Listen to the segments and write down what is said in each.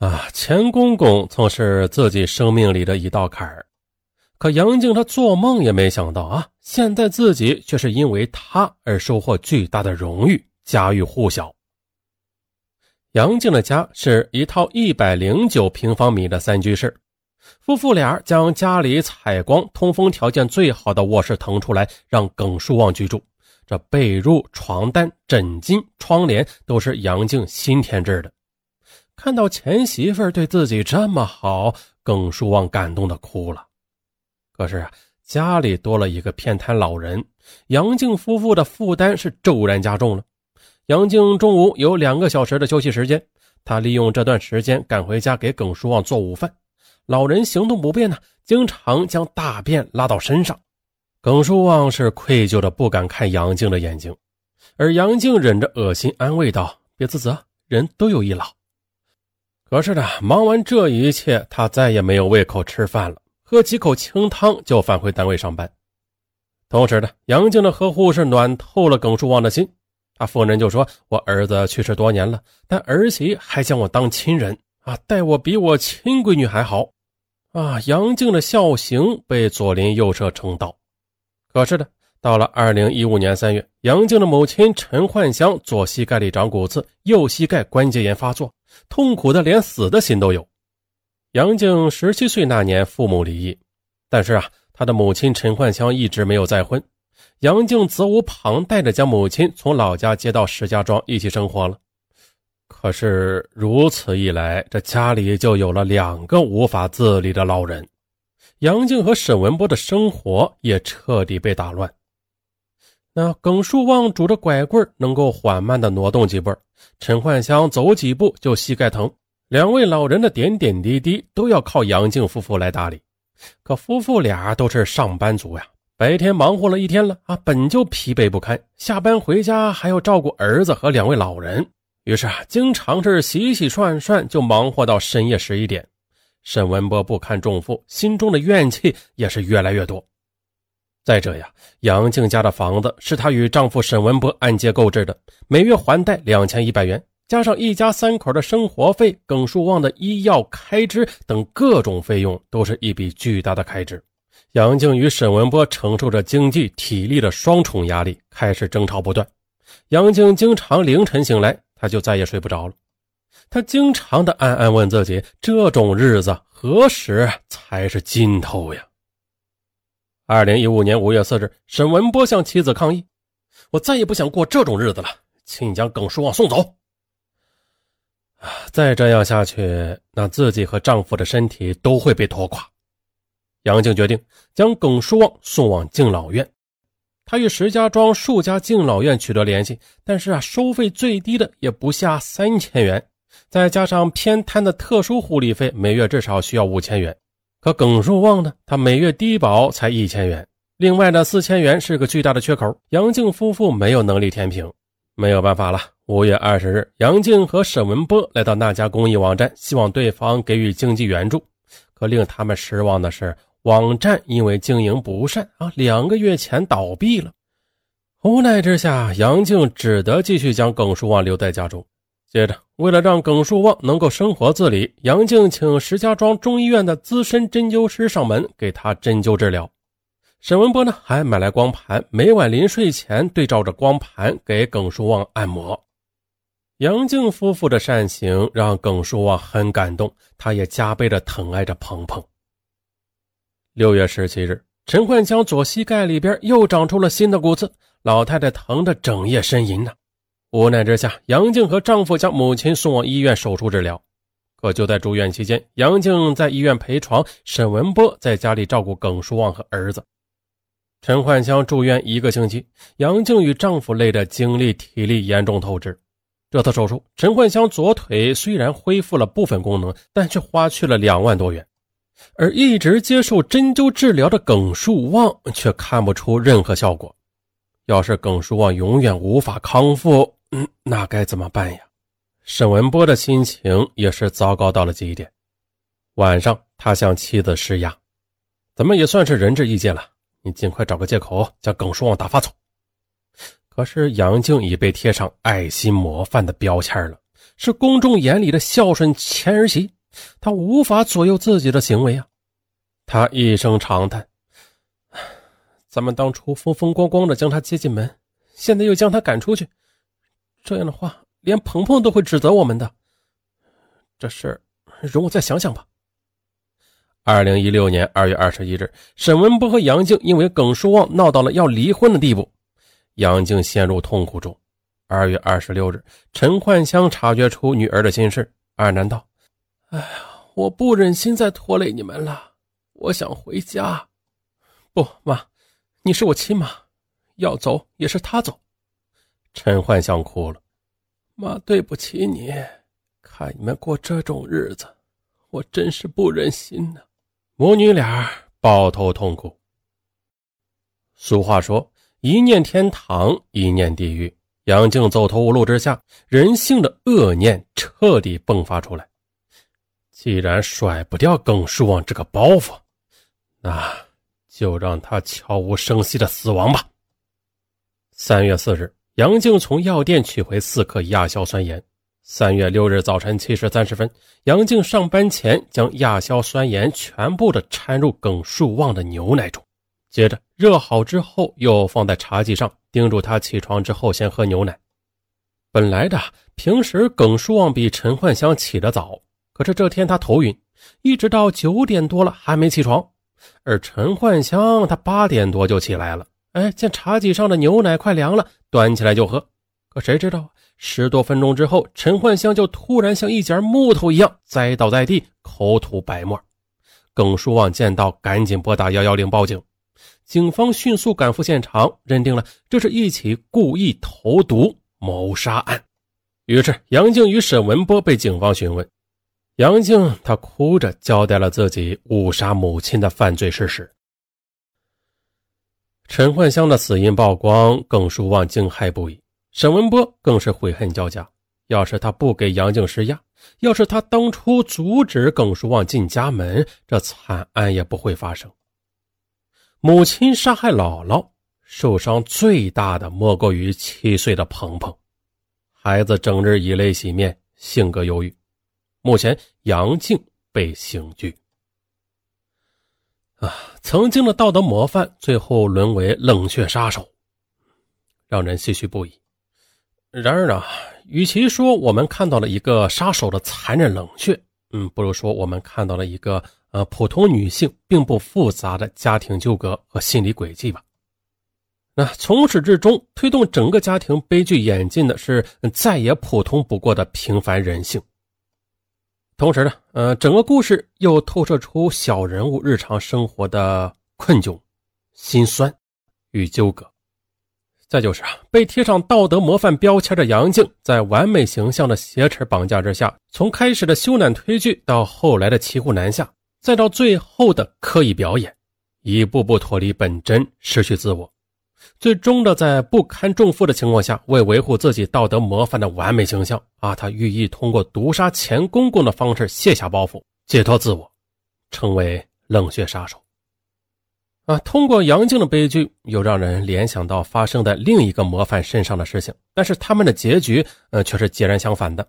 啊，钱公公曾是自己生命里的一道坎儿，可杨静她做梦也没想到啊，现在自己却是因为他而收获巨大的荣誉，家喻户晓。杨静的家是一套一百零九平方米的三居室。夫妇俩将家里采光、通风条件最好的卧室腾出来，让耿书旺居住。这被褥、床单、枕巾、窗帘都是杨静新添置的。看到前媳妇对自己这么好，耿书旺感动的哭了。可是啊，家里多了一个偏瘫老人，杨静夫妇的负担是骤然加重了。杨静中午有两个小时的休息时间，他利用这段时间赶回家给耿书旺做午饭。老人行动不便呢，经常将大便拉到身上。耿书旺是愧疚的，不敢看杨静的眼睛，而杨静忍着恶心安慰道：“别自责，人都有一老。”可是呢，忙完这一切，他再也没有胃口吃饭了，喝几口清汤就返回单位上班。同时呢，杨静的呵护是暖透了耿书旺的心。他夫人就说：“我儿子去世多年了，但儿媳还将我当亲人啊，待我比我亲闺女还好。”啊，杨静的孝行被左邻右舍称道。可是呢，到了二零一五年三月，杨静的母亲陈焕香左膝盖里长骨刺，右膝盖关节炎发作，痛苦的连死的心都有。杨静十七岁那年，父母离异，但是啊，他的母亲陈焕香一直没有再婚。杨静责无旁贷的将母亲从老家接到石家庄一起生活了。可是如此一来，这家里就有了两个无法自理的老人，杨静和沈文波的生活也彻底被打乱。那耿树旺拄着拐棍能够缓慢的挪动几步，陈焕香走几步就膝盖疼，两位老人的点点滴滴都要靠杨静夫妇来打理。可夫妇俩都是上班族呀，白天忙活了一天了啊，本就疲惫不堪，下班回家还要照顾儿子和两位老人。于是啊，经常是洗洗涮涮就忙活到深夜十一点。沈文波不堪重负，心中的怨气也是越来越多。再者呀，杨静家的房子是她与丈夫沈文波按揭购置的，每月还贷两千一百元，加上一家三口的生活费、耿树旺的医药开支等各种费用，都是一笔巨大的开支。杨静与沈文波承受着经济、体力的双重压力，开始争吵不断。杨静经常凌晨醒来。他就再也睡不着了，他经常的暗暗问自己：这种日子何时才是尽头呀？二零一五年五月四日，沈文波向妻子抗议：“我再也不想过这种日子了，请你将耿书旺送走。”啊再这样下去，那自己和丈夫的身体都会被拖垮。杨静决定将耿书旺送往敬老院。他与石家庄数家敬老院取得联系，但是啊，收费最低的也不下三千元，再加上偏瘫的特殊护理费，每月至少需要五千元。可耿树旺呢，他每月低保才一千元，另外的四千元是个巨大的缺口。杨静夫妇没有能力填平，没有办法了。五月二十日，杨静和沈文波来到那家公益网站，希望对方给予经济援助。可令他们失望的是。网站因为经营不善啊，两个月前倒闭了。无奈之下，杨静只得继续将耿树旺留在家中。接着，为了让耿树旺能够生活自理，杨静请石家庄中医院的资深针灸师上门给他针灸治疗。沈文波呢，还买来光盘，每晚临睡前对照着光盘给耿树旺按摩。杨静夫妇的善行让耿树旺很感动，他也加倍的疼爱着鹏鹏。六月十七日，陈焕香左膝盖里边又长出了新的骨刺，老太太疼得整夜呻吟呢。无奈之下，杨静和丈夫将母亲送往医院手术治疗。可就在住院期间，杨静在医院陪床，沈文波在家里照顾耿书旺和儿子。陈焕香住院一个星期，杨静与丈夫累得精力体力严重透支。这次手术，陈焕香左腿虽然恢复了部分功能，但却花去了两万多元。而一直接受针灸治疗的耿树旺却看不出任何效果。要是耿树旺永远无法康复，嗯，那该怎么办呀？沈文波的心情也是糟糕到了极点。晚上，他向妻子施压：“咱们也算是仁至义尽了，你尽快找个借口将耿树旺打发走。”可是杨静已被贴上爱心模范的标签了。是公众眼里的孝顺前儿媳，她无法左右自己的行为啊。他一声长叹：“咱们当初风风光光的将她接进门，现在又将她赶出去，这样的话，连鹏鹏都会指责我们的。这事儿，容我再想想吧。”二零一六年二月二十一日，沈文波和杨静因为耿书旺闹到了要离婚的地步，杨静陷入痛苦中。二月二十六日，陈焕香察觉出女儿的心事，黯然道：“哎呀，我不忍心再拖累你们了，我想回家。不，妈，你是我亲妈，要走也是她走。”陈焕香哭了：“妈，对不起你，看你们过这种日子，我真是不忍心呢。”母女俩抱头痛哭。俗话说：“一念天堂，一念地狱。”杨静走投无路之下，人性的恶念彻底迸发出来。既然甩不掉耿树旺这个包袱，那就让他悄无声息的死亡吧。三月四日，杨静从药店取回四克亚硝酸盐。三月六日早晨七时三十分，杨静上班前将亚硝酸盐全部的掺入耿树旺的牛奶中，接着热好之后又放在茶几上，叮嘱他起床之后先喝牛奶。本来的平时耿树旺比陈焕香起得早，可是这天他头晕，一直到九点多了还没起床，而陈焕香他八点多就起来了，哎，见茶几上的牛奶快凉了，端起来就喝，可谁知道？十多分钟之后，陈焕香就突然像一截木头一样栽倒在地，口吐白沫。耿书旺见到，赶紧拨打幺幺零报警。警方迅速赶赴现场，认定了这是一起故意投毒谋杀案。于是，杨静与沈文波被警方询问。杨静她哭着交代了自己误杀母亲的犯罪事实。陈焕香的死因曝光，耿书旺惊骇不已。沈文波更是悔恨交加。要是他不给杨静施压，要是他当初阻止耿书旺进家门，这惨案也不会发生。母亲杀害姥姥，受伤最大的莫过于七岁的鹏鹏。孩子整日以泪洗面，性格忧郁。目前杨静被刑拘。啊，曾经的道德模范，最后沦为冷血杀手，让人唏嘘不已。然而呢，与其说我们看到了一个杀手的残忍冷血，嗯，不如说我们看到了一个呃普通女性并不复杂的家庭纠葛和心理轨迹吧。那从始至终推动整个家庭悲剧演进的是再也普通不过的平凡人性。同时呢，呃，整个故事又透射出小人物日常生活的困窘、心酸与纠葛。再就是啊，被贴上道德模范标签的杨静，在完美形象的挟持绑架之下，从开始的羞赧推拒，到后来的骑虎难下，再到最后的刻意表演，一步步脱离本真，失去自我，最终的在不堪重负的情况下，为维护自己道德模范的完美形象啊，他寓意通过毒杀钱公公的方式卸下包袱，解脱自我，成为冷血杀手。啊，通过杨静的悲剧，又让人联想到发生在另一个模范身上的事情，但是他们的结局，呃，却是截然相反的。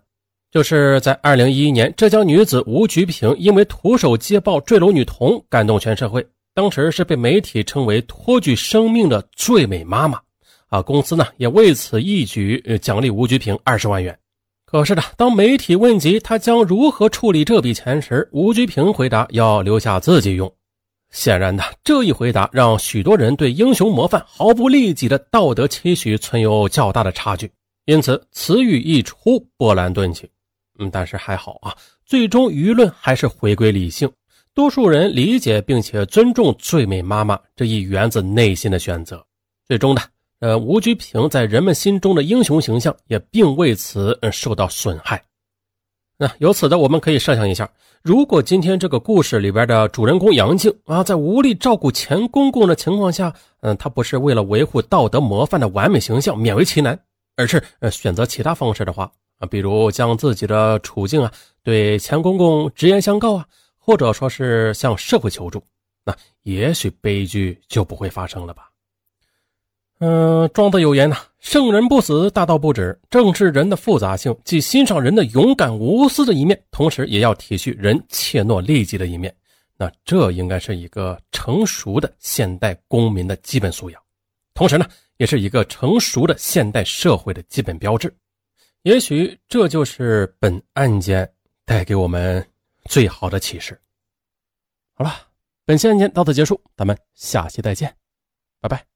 就是在二零一一年，浙江女子吴菊萍因为徒手接抱坠楼女童，感动全社会，当时是被媒体称为托举生命的最美妈妈。啊，公司呢也为此一举奖励吴菊萍二十万元。可是呢，当媒体问及她将如何处理这笔钱时，吴菊萍回答要留下自己用。显然呢，这一回答让许多人对英雄模范毫不利己的道德期许存有较大的差距，因此此语一出，波澜顿起。嗯，但是还好啊，最终舆论还是回归理性，多数人理解并且尊重最美妈妈这一源自内心的选择。最终呢，呃，吴菊萍在人们心中的英雄形象也并为此受到损害。那由此的，我们可以设想一下，如果今天这个故事里边的主人公杨静啊，在无力照顾钱公公的情况下，嗯，他不是为了维护道德模范的完美形象勉为其难，而是呃选择其他方式的话啊，比如将自己的处境啊对钱公公直言相告啊，或者说是向社会求助，那也许悲剧就不会发生了吧。嗯，庄子有言呐：“圣人不死，大道不止。”正是人的复杂性，既欣赏人的勇敢无私的一面，同时也要体恤人怯懦利己的一面。那这应该是一个成熟的现代公民的基本素养，同时呢，也是一个成熟的现代社会的基本标志。也许这就是本案件带给我们最好的启示。好了，本期案件到此结束，咱们下期再见，拜拜。